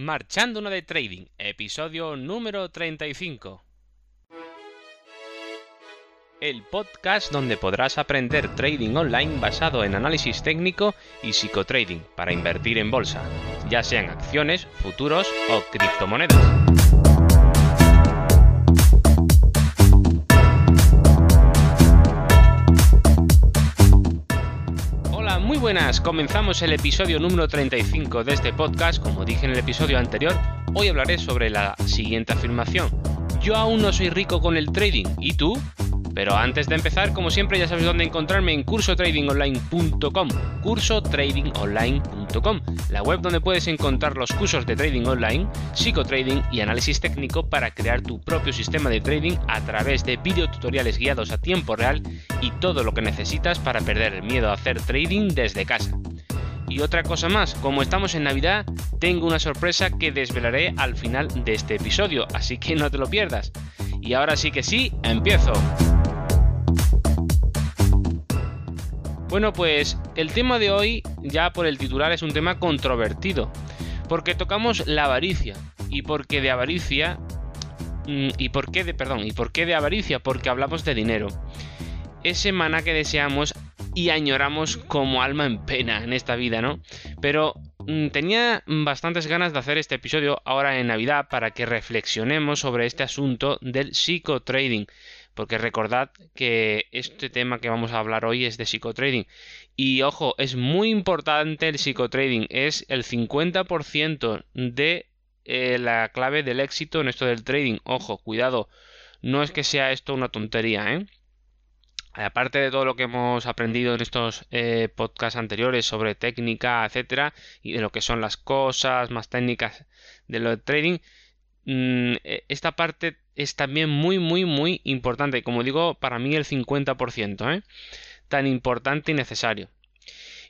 Marchando de Trading, episodio número 35. El podcast donde podrás aprender trading online basado en análisis técnico y psicotrading para invertir en bolsa, ya sean acciones, futuros o criptomonedas. Buenas, comenzamos el episodio número 35 de este podcast. Como dije en el episodio anterior, hoy hablaré sobre la siguiente afirmación. Yo aún no soy rico con el trading, ¿y tú? Pero antes de empezar, como siempre, ya sabes dónde encontrarme en cursotradingonline.com, cursotradingonline.com, la web donde puedes encontrar los cursos de trading online, psicotrading y análisis técnico para crear tu propio sistema de trading a través de videotutoriales guiados a tiempo real y todo lo que necesitas para perder el miedo a hacer trading desde casa. Y otra cosa más, como estamos en Navidad, tengo una sorpresa que desvelaré al final de este episodio, así que no te lo pierdas. Y ahora sí que sí, empiezo. Bueno, pues el tema de hoy, ya por el titular, es un tema controvertido, porque tocamos la avaricia. ¿Y por qué de avaricia? Mm, ¿Y por qué de, perdón, y por qué de avaricia? Porque hablamos de dinero. Ese maná que deseamos y añoramos como alma en pena en esta vida, ¿no? Pero mm, tenía bastantes ganas de hacer este episodio ahora en Navidad para que reflexionemos sobre este asunto del psicotrading porque recordad que este tema que vamos a hablar hoy es de psicotrading. Y ojo, es muy importante el psicotrading, es el 50% de eh, la clave del éxito en esto del trading. Ojo, cuidado, no es que sea esto una tontería, ¿eh? Aparte de todo lo que hemos aprendido en estos eh, podcasts anteriores sobre técnica, etcétera, y de lo que son las cosas más técnicas de lo de trading, mm, e, esta parte es también muy, muy, muy importante. Como digo, para mí el 50%, ¿eh? Tan importante y necesario.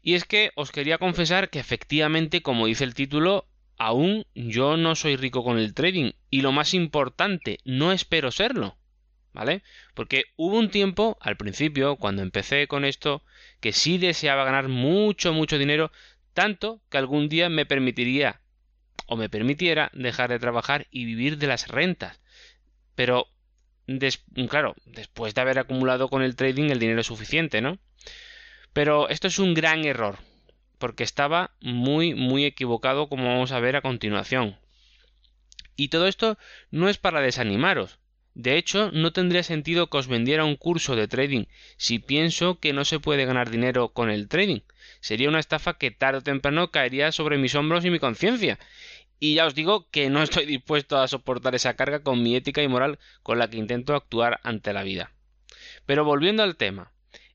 Y es que os quería confesar que efectivamente, como dice el título, aún yo no soy rico con el trading. Y lo más importante, no espero serlo. ¿Vale? Porque hubo un tiempo, al principio, cuando empecé con esto, que sí deseaba ganar mucho, mucho dinero, tanto que algún día me permitiría o me permitiera dejar de trabajar y vivir de las rentas. Pero, claro, después de haber acumulado con el trading el dinero suficiente, ¿no? Pero esto es un gran error, porque estaba muy, muy equivocado, como vamos a ver a continuación. Y todo esto no es para desanimaros. De hecho, no tendría sentido que os vendiera un curso de trading si pienso que no se puede ganar dinero con el trading. Sería una estafa que tarde o temprano caería sobre mis hombros y mi conciencia, y ya os digo que no estoy dispuesto a soportar esa carga con mi ética y moral con la que intento actuar ante la vida. Pero volviendo al tema,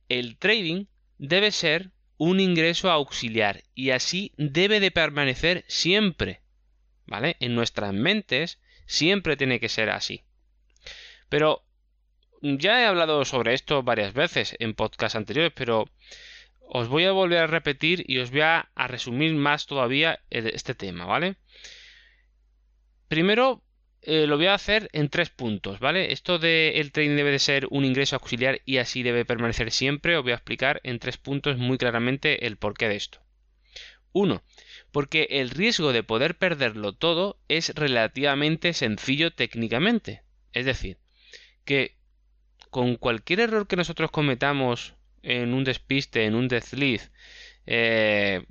el trading debe ser un ingreso auxiliar y así debe de permanecer siempre. ¿Vale? En nuestras mentes siempre tiene que ser así. Pero ya he hablado sobre esto varias veces en podcasts anteriores, pero os voy a volver a repetir y os voy a, resumir más todavía este tema, ¿vale? Primero eh, lo voy a hacer en tres puntos, ¿vale? Esto de el trading debe de ser un ingreso auxiliar y así debe permanecer siempre, os voy a explicar en tres puntos muy claramente el porqué de esto. Uno, porque el riesgo de poder perderlo todo es relativamente sencillo técnicamente. Es decir, que con cualquier error que nosotros cometamos en un despiste, en un desliz, eh,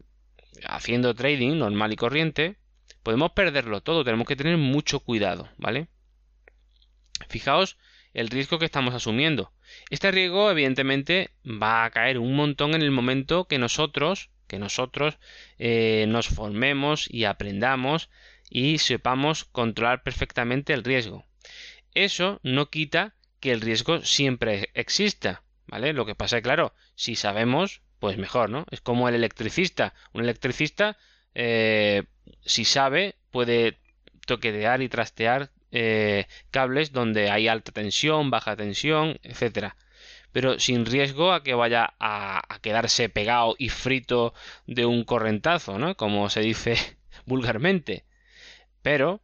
haciendo trading normal y corriente, podemos perderlo todo, tenemos que tener mucho cuidado, ¿vale? Fijaos el riesgo que estamos asumiendo. Este riesgo, evidentemente, va a caer un montón en el momento que nosotros, que nosotros eh, nos formemos y aprendamos y sepamos controlar perfectamente el riesgo. Eso no quita que el riesgo siempre exista, ¿vale? Lo que pasa es claro, si sabemos, pues mejor, ¿no? Es como el electricista. Un electricista eh, si sabe, puede toquetear y trastear eh, cables donde hay alta tensión, baja tensión, etcétera. Pero sin riesgo a que vaya a, quedarse pegado y frito de un correntazo, ¿no? Como se dice vulgarmente. Pero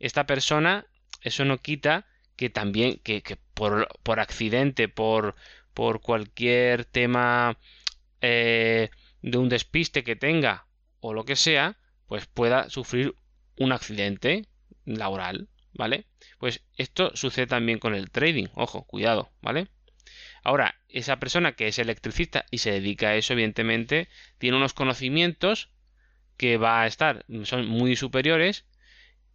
esta persona, eso no quita que también, que, por, por, accidente, por, por cualquier tema eh, de un despiste que tenga o lo que sea, pues pueda sufrir un accidente laboral, ¿vale? Pues esto sucede también con el trading, ojo, cuidado, ¿vale? Ahora, esa persona que es electricista y se dedica a eso, evidentemente, tiene unos conocimientos que va a estar, son muy superiores,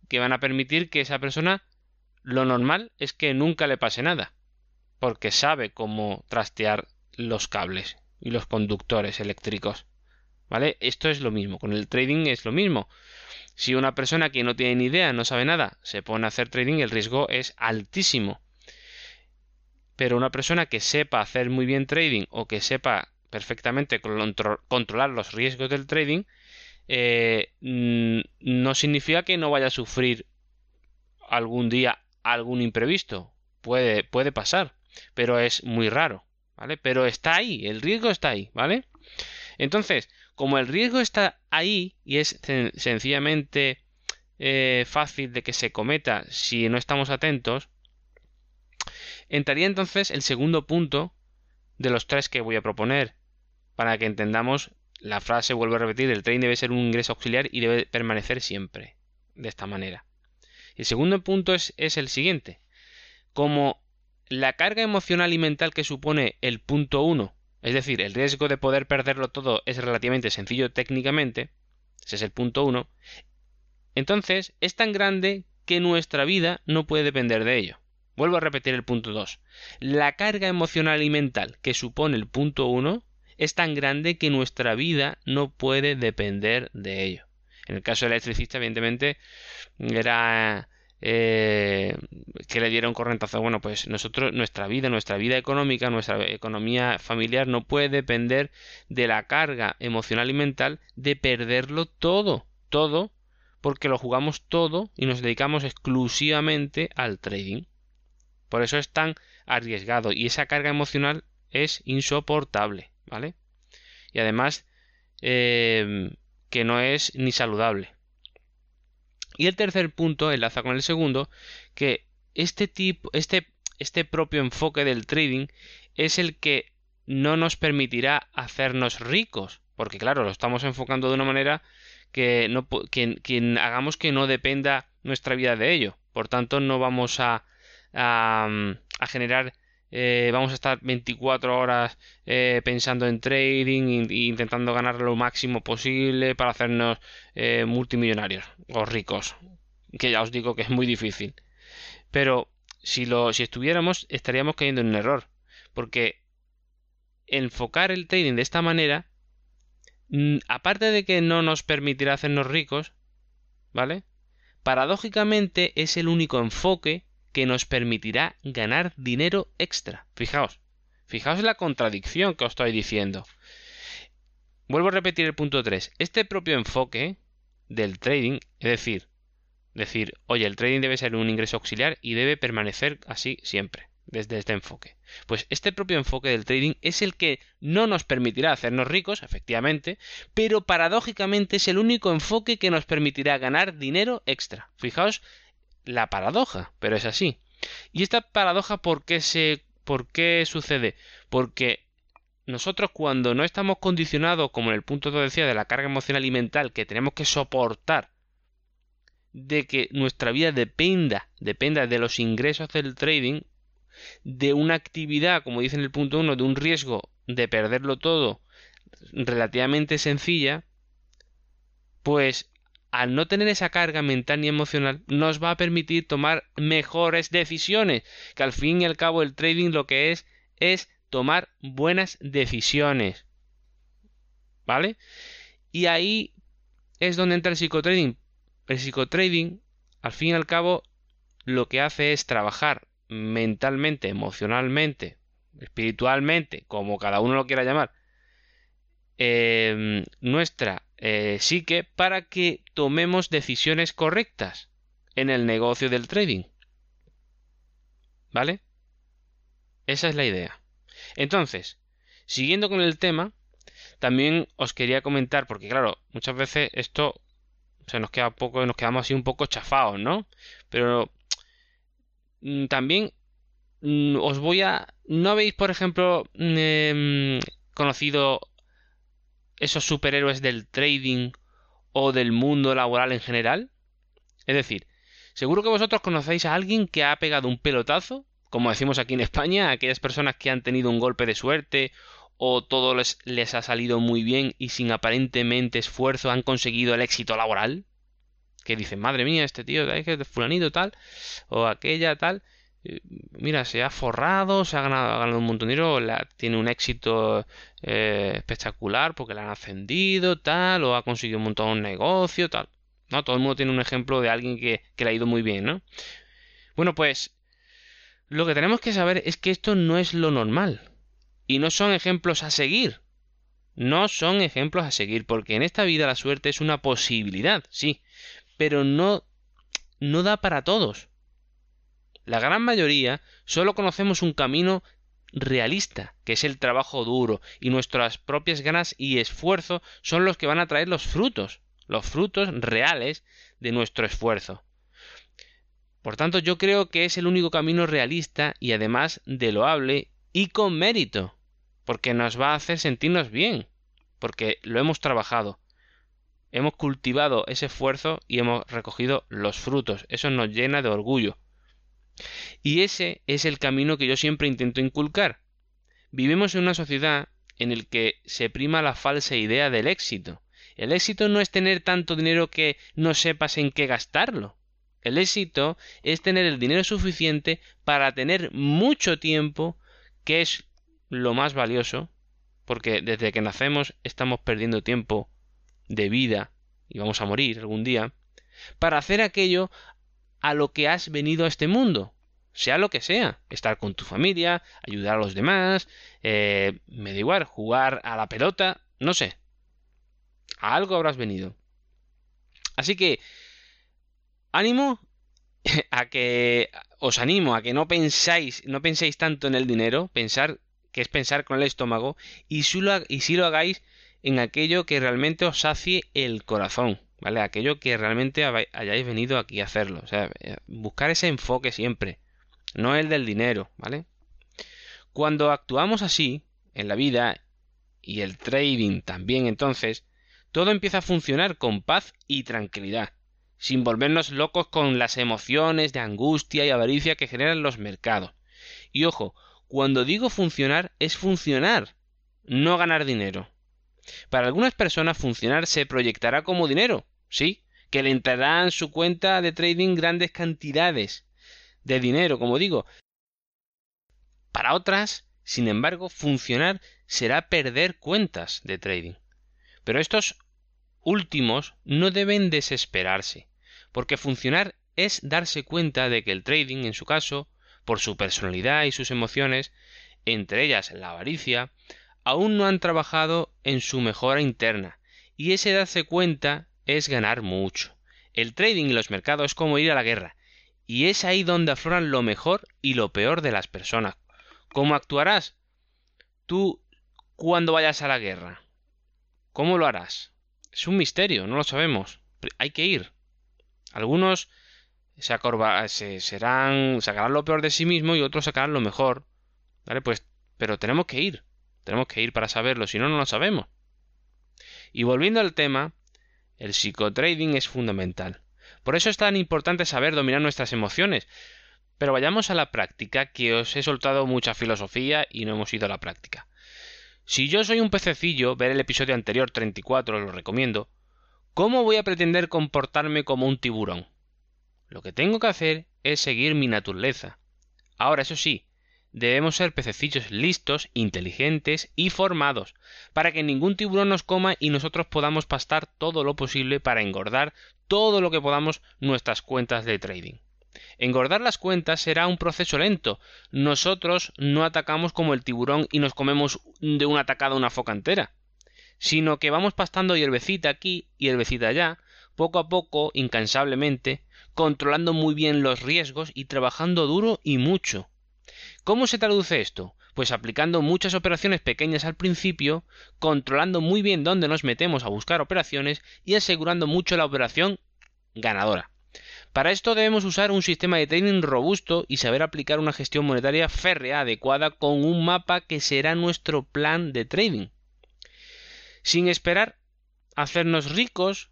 que van a permitir que esa persona, lo normal es que nunca le pase nada, porque sabe cómo trastear los cables y los conductores eléctricos. ¿Vale? Esto es lo mismo, con el trading es lo mismo. Si una persona que no tiene ni idea, no sabe nada, se pone a hacer trading, el riesgo es altísimo. Pero una persona que sepa hacer muy bien trading o que sepa perfectamente controlar los riesgos del trading, eh, no significa que no vaya a sufrir algún día algún imprevisto. Puede, puede pasar, pero es muy raro, ¿vale? Pero está ahí, el riesgo está ahí, ¿vale? Entonces, como el riesgo está ahí y es sencillamente eh, fácil de que se cometa si no estamos atentos, entraría entonces el segundo punto de los tres que voy a proponer para que entendamos la frase, vuelvo a repetir, el trading debe ser un ingreso auxiliar y debe permanecer siempre de esta manera. El segundo punto es, es el siguiente. Como la carga emocional y mental que supone el punto 1, es decir, el riesgo de poder perderlo todo es relativamente sencillo técnicamente, ese es el punto 1, entonces es tan grande que nuestra vida no puede depender de ello. Vuelvo a repetir el punto 2. La carga emocional y mental que supone el punto 1 es tan grande que nuestra vida no puede depender de ello. En el caso del electricista, evidentemente, era eh, que le dieron correntazo. Bueno, pues nosotros, nuestra vida, nuestra vida económica, nuestra economía familiar no puede depender de la carga emocional y mental de perderlo todo, todo, porque lo jugamos todo y nos dedicamos exclusivamente al trading. Por eso es tan arriesgado y esa carga emocional es insoportable. ¿vale? Y además em, que no es ni saludable. Y el tercer punto enlaza con el segundo, que este tipo, este, este propio enfoque del trading es el que no nos permitirá hacernos ricos, porque claro, lo estamos enfocando de una manera que, no, que, hagamos que no dependa nuestra vida de ello. Por tanto, no vamos a, a, a generar eh, vamos a estar 24 horas eh, pensando en trading e intentando ganar lo máximo posible para hacernos eh, multimillonarios o ricos que ya os digo que es muy difícil. Pero si lo si estuviéramos estaríamos cayendo en un error porque enfocar el trading de esta manera mm, aparte de que no nos permitirá hacernos ricos vale paradójicamente es el único enfoque que nos permitirá ganar dinero extra. Fijaos, fijaos la contradicción que os estoy diciendo. Vuelvo a repetir el punto 3. Este propio enfoque del trading, es decir, decir, oye, el trading debe ser un ingreso auxiliar y debe permanecer así siempre, desde este enfoque. Pues este propio enfoque del trading es el que no nos permitirá hacernos ricos, efectivamente, pero paradójicamente es el único enfoque que nos permitirá ganar dinero extra. Fijaos la paradoja, pero es así. ¿Y esta paradoja por qué se por qué sucede? Porque nosotros cuando no estamos condicionados, como en el punto que decía, de la carga emocional y mental que tenemos que soportar de que nuestra vida dependa, dependa de los ingresos del trading, de una actividad, como dice en el punto 1, de un riesgo de perderlo todo relativamente sencilla, pues al no tener esa carga mental ni emocional, nos va a permitir tomar mejores decisiones, que al fin y al cabo el trading lo que es es tomar buenas decisiones. ¿Vale? Y ahí es donde entra el psicotrading. El psicotrading, al fin y al cabo, lo que hace es trabajar mentalmente, emocionalmente, espiritualmente, como cada uno lo quiera llamar, eh, nuestra eh, psique para que tomemos decisiones correctas en el negocio del trading. ¿Vale? Esa es la idea. Entonces, siguiendo con el tema, también os quería comentar, porque claro, muchas veces esto se nos queda poco, nos quedamos así un poco chafados, ¿no? Pero mm, también mm, os voy a. ¿No habéis, por ejemplo, mm, em, conocido esos superhéroes del trading o del mundo laboral en general? Es decir, seguro que vosotros conocéis a alguien que ha pegado un pelotazo, como decimos aquí en España, aquellas personas que han tenido un golpe de suerte o todo les, les ha salido muy bien y sin aparentemente esfuerzo han conseguido el éxito laboral. Que dicen, madre mía, este tío, es fulanito tal, o aquella tal, mira, se ha forrado, se ha ganado, un montón de dinero, tiene un éxito eh, espectacular porque le han ascendido, tal, o ha conseguido un montón de negocio, tal. ¿No? Todo el mundo tiene un ejemplo de alguien que, que le ha ido muy bien, ¿no? Bueno, pues lo que tenemos que saber es que esto no es lo normal. Y no son ejemplos a seguir. No son ejemplos a seguir, porque en esta vida la suerte es una posibilidad, sí, pero no no da para todos. La gran mayoría solo conocemos un camino realista, que es el trabajo duro, y nuestras propias ganas y esfuerzo son los que van a traer los frutos, los frutos reales de nuestro esfuerzo. Por tanto, yo creo que es el único camino realista y además de loable y con mérito, porque nos va a hacer sentirnos bien, porque lo hemos trabajado. Hemos cultivado ese esfuerzo y hemos recogido los frutos. Eso nos llena de orgullo. Y ese es el camino que yo siempre intento inculcar. Vivimos en una sociedad en el que se prima la falsa idea del éxito. El éxito no es tener tanto dinero que no sepas en qué gastarlo. El éxito es tener el dinero suficiente para tener mucho tiempo, que es lo más valioso, porque desde que nacemos estamos perdiendo tiempo de vida y vamos a morir algún día, para hacer aquello a lo que has venido a este mundo, sea lo que sea, estar con tu familia, ayudar a los demás, eh, me da igual, jugar a la pelota, no sé, a algo habrás venido. Así que, ánimo a que os animo a que no pensáis, no penséis tanto en el dinero, pensar que es pensar con el estómago, y si lo, y si lo hagáis en aquello que realmente os sacie el corazón. ¿Vale? Aquello que realmente hayáis venido aquí a hacerlo. O sea, eh, buscar ese enfoque siempre, no el del dinero, ¿vale? Cuando actuamos así, en la vida, y el trading también entonces, todo empieza a funcionar con paz y tranquilidad, sin volvernos locos con las emociones de angustia y avaricia que generan los mercados. Y ojo, cuando digo funcionar es funcionar, no ganar dinero. Para algunas personas funcionar se proyectará como dinero, sí, que le entrarán en su cuenta de trading grandes cantidades de dinero, como digo. Para otras, sin embargo, funcionar será perder cuentas de trading. Pero estos últimos no deben desesperarse, porque funcionar es darse cuenta de que el trading, en su caso, por su personalidad y sus emociones, entre ellas la avaricia, aún no han trabajado en su mejora interna, y ese darse cuenta es ganar mucho. El trading y los mercados es como ir a la guerra, y es ahí donde afloran lo mejor y lo peor de las personas. ¿Cómo actuarás? Tú cuando vayas a la guerra. ¿Cómo lo harás? Es un misterio, no lo sabemos. Hay que ir. Algunos se, acorba, se serán sacarán lo peor de sí mismo y otros sacarán lo mejor. ¿Vale? Pues pero tenemos que ir. Tenemos que ir para saberlo, si no, no lo sabemos. Y volviendo al tema, el psicotrading es fundamental. Por eso es tan importante saber dominar nuestras emociones. Pero vayamos a la práctica, que os he soltado mucha filosofía y no hemos ido a la práctica. Si yo soy un pececillo, ver el episodio anterior 34 os lo recomiendo, ¿cómo voy a pretender comportarme como un tiburón? Lo que tengo que hacer es seguir mi naturaleza. Ahora, eso sí, Debemos ser pececillos listos, inteligentes y formados, para que ningún tiburón nos coma y nosotros podamos pastar todo lo posible para engordar todo lo que podamos nuestras cuentas de trading. Engordar las cuentas será un proceso lento. Nosotros no atacamos como el tiburón y nos comemos de una atacada una foca entera, sino que vamos pastando hierbecita aquí y hierbecita allá, poco a poco, incansablemente, controlando muy bien los riesgos y trabajando duro y mucho. ¿Cómo se traduce esto? Pues aplicando muchas operaciones pequeñas al principio, controlando muy bien dónde nos metemos a buscar operaciones y asegurando mucho la operación ganadora. Para esto debemos usar un sistema de trading robusto y saber aplicar una gestión monetaria férrea adecuada con un mapa que será nuestro plan de trading. Sin esperar hacernos ricos,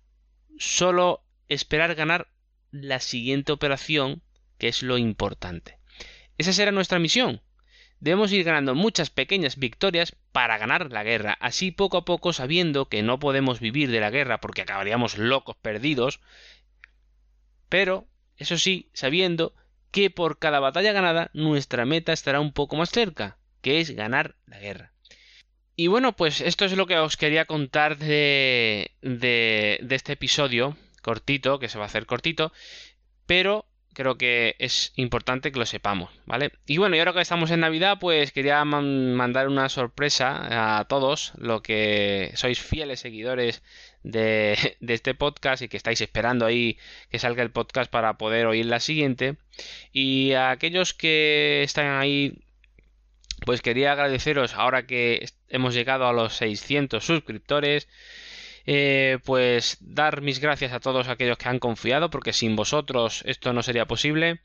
solo esperar ganar la siguiente operación, que es lo importante. Esa será nuestra misión. Debemos ir ganando muchas pequeñas victorias para ganar la guerra, así poco a poco sabiendo que no podemos vivir de la guerra porque acabaríamos locos perdidos, pero, eso sí, sabiendo que por cada batalla ganada nuestra meta estará un poco más cerca, que es ganar la guerra. Y bueno, pues esto es lo que os quería contar de, de, de este episodio cortito, que se va a hacer cortito, pero creo que es importante que lo sepamos, ¿vale? Y bueno, y ahora que estamos en Navidad, pues quería mandar una sorpresa a todos, lo que sois fieles seguidores de, de, este podcast y que estáis esperando ahí que salga el podcast para poder oír la siguiente. Y a aquellos que están ahí, pues quería agradeceros ahora que hemos llegado a los 600 suscriptores. Eh, pues dar mis gracias a todos aquellos que han confiado, porque sin vosotros esto no sería posible.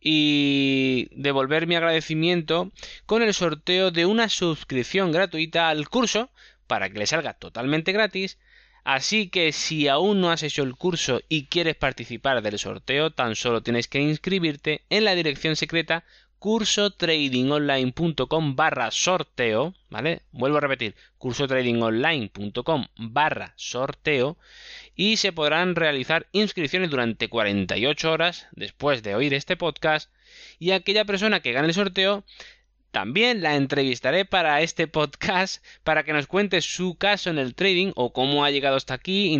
Y devolver mi agradecimiento con el sorteo de una suscripción gratuita al curso para que le salga totalmente gratis. Así que si aún no has hecho el curso y quieres participar del sorteo, tan solo tienes que inscribirte en la dirección secreta cursotradingonline.com barra sorteo, ¿vale? Vuelvo a repetir, cursotradingonline.com barra sorteo y se podrán realizar inscripciones durante 48 horas después de oír este podcast y aquella persona que gane el sorteo también la entrevistaré para este podcast para que nos cuente su caso en el trading o cómo ha llegado hasta aquí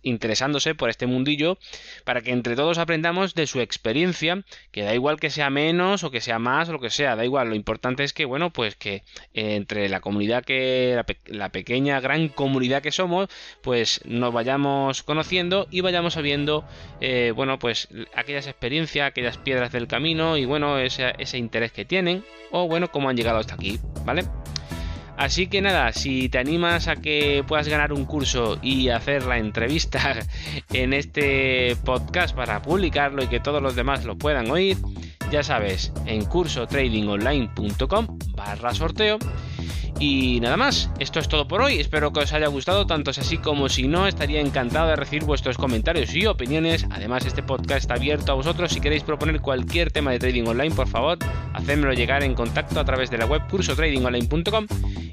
interesándose por este mundillo para que entre todos aprendamos de su experiencia, que da igual que sea menos o que sea más o lo que sea, da igual, lo importante es que bueno, pues que entre la comunidad que la, pequeña gran comunidad que somos, pues nos vayamos conociendo y vayamos sabiendo eh, bueno, pues aquellas experiencias, aquellas piedras del camino y bueno, ese interés que tienen o bueno, cómo han llegado hasta aquí, ¿vale? Así que nada, si te animas a que puedas ganar un curso y hacer la entrevista en este podcast para publicarlo y que todos los demás lo puedan oír, ya sabes, en cursotradingonline.com barra sorteo y nada más, esto es todo por hoy, espero que os haya gustado, tanto así como si no, estaría encantado de recibir vuestros comentarios y opiniones. Además, este podcast está abierto a vosotros, si queréis proponer cualquier tema de trading online, por favor, hacedmelo llegar en contacto a través de la web cursotradingonline.com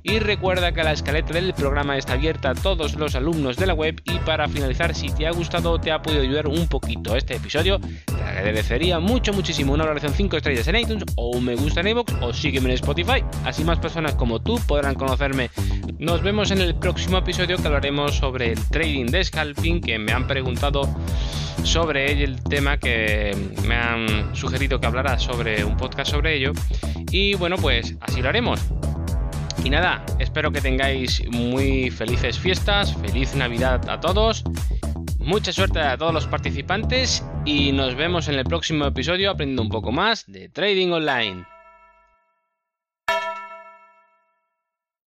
y recuerda que la escaleta del programa está abierta a todos los alumnos de la web y para finalizar, si te ha gustado o te ha podido ayudar un poquito este episodio, te agradecería mucho, muchísimo. Una valoración 5 estrellas en iTunes o un me gusta en iVoox o sígueme en Spotify, así más personas como tú podrán conocerme. Nos vemos en el próximo episodio que hablaremos sobre el trading de scalping, que me han preguntado sobre el tema que me han sugerido que hablara sobre un podcast sobre ello. Y bueno, pues así lo haremos. Y nada, espero que tengáis muy felices fiestas, feliz Navidad a todos, mucha suerte a todos los participantes y nos vemos en el próximo episodio aprendiendo un poco más de Trading Online.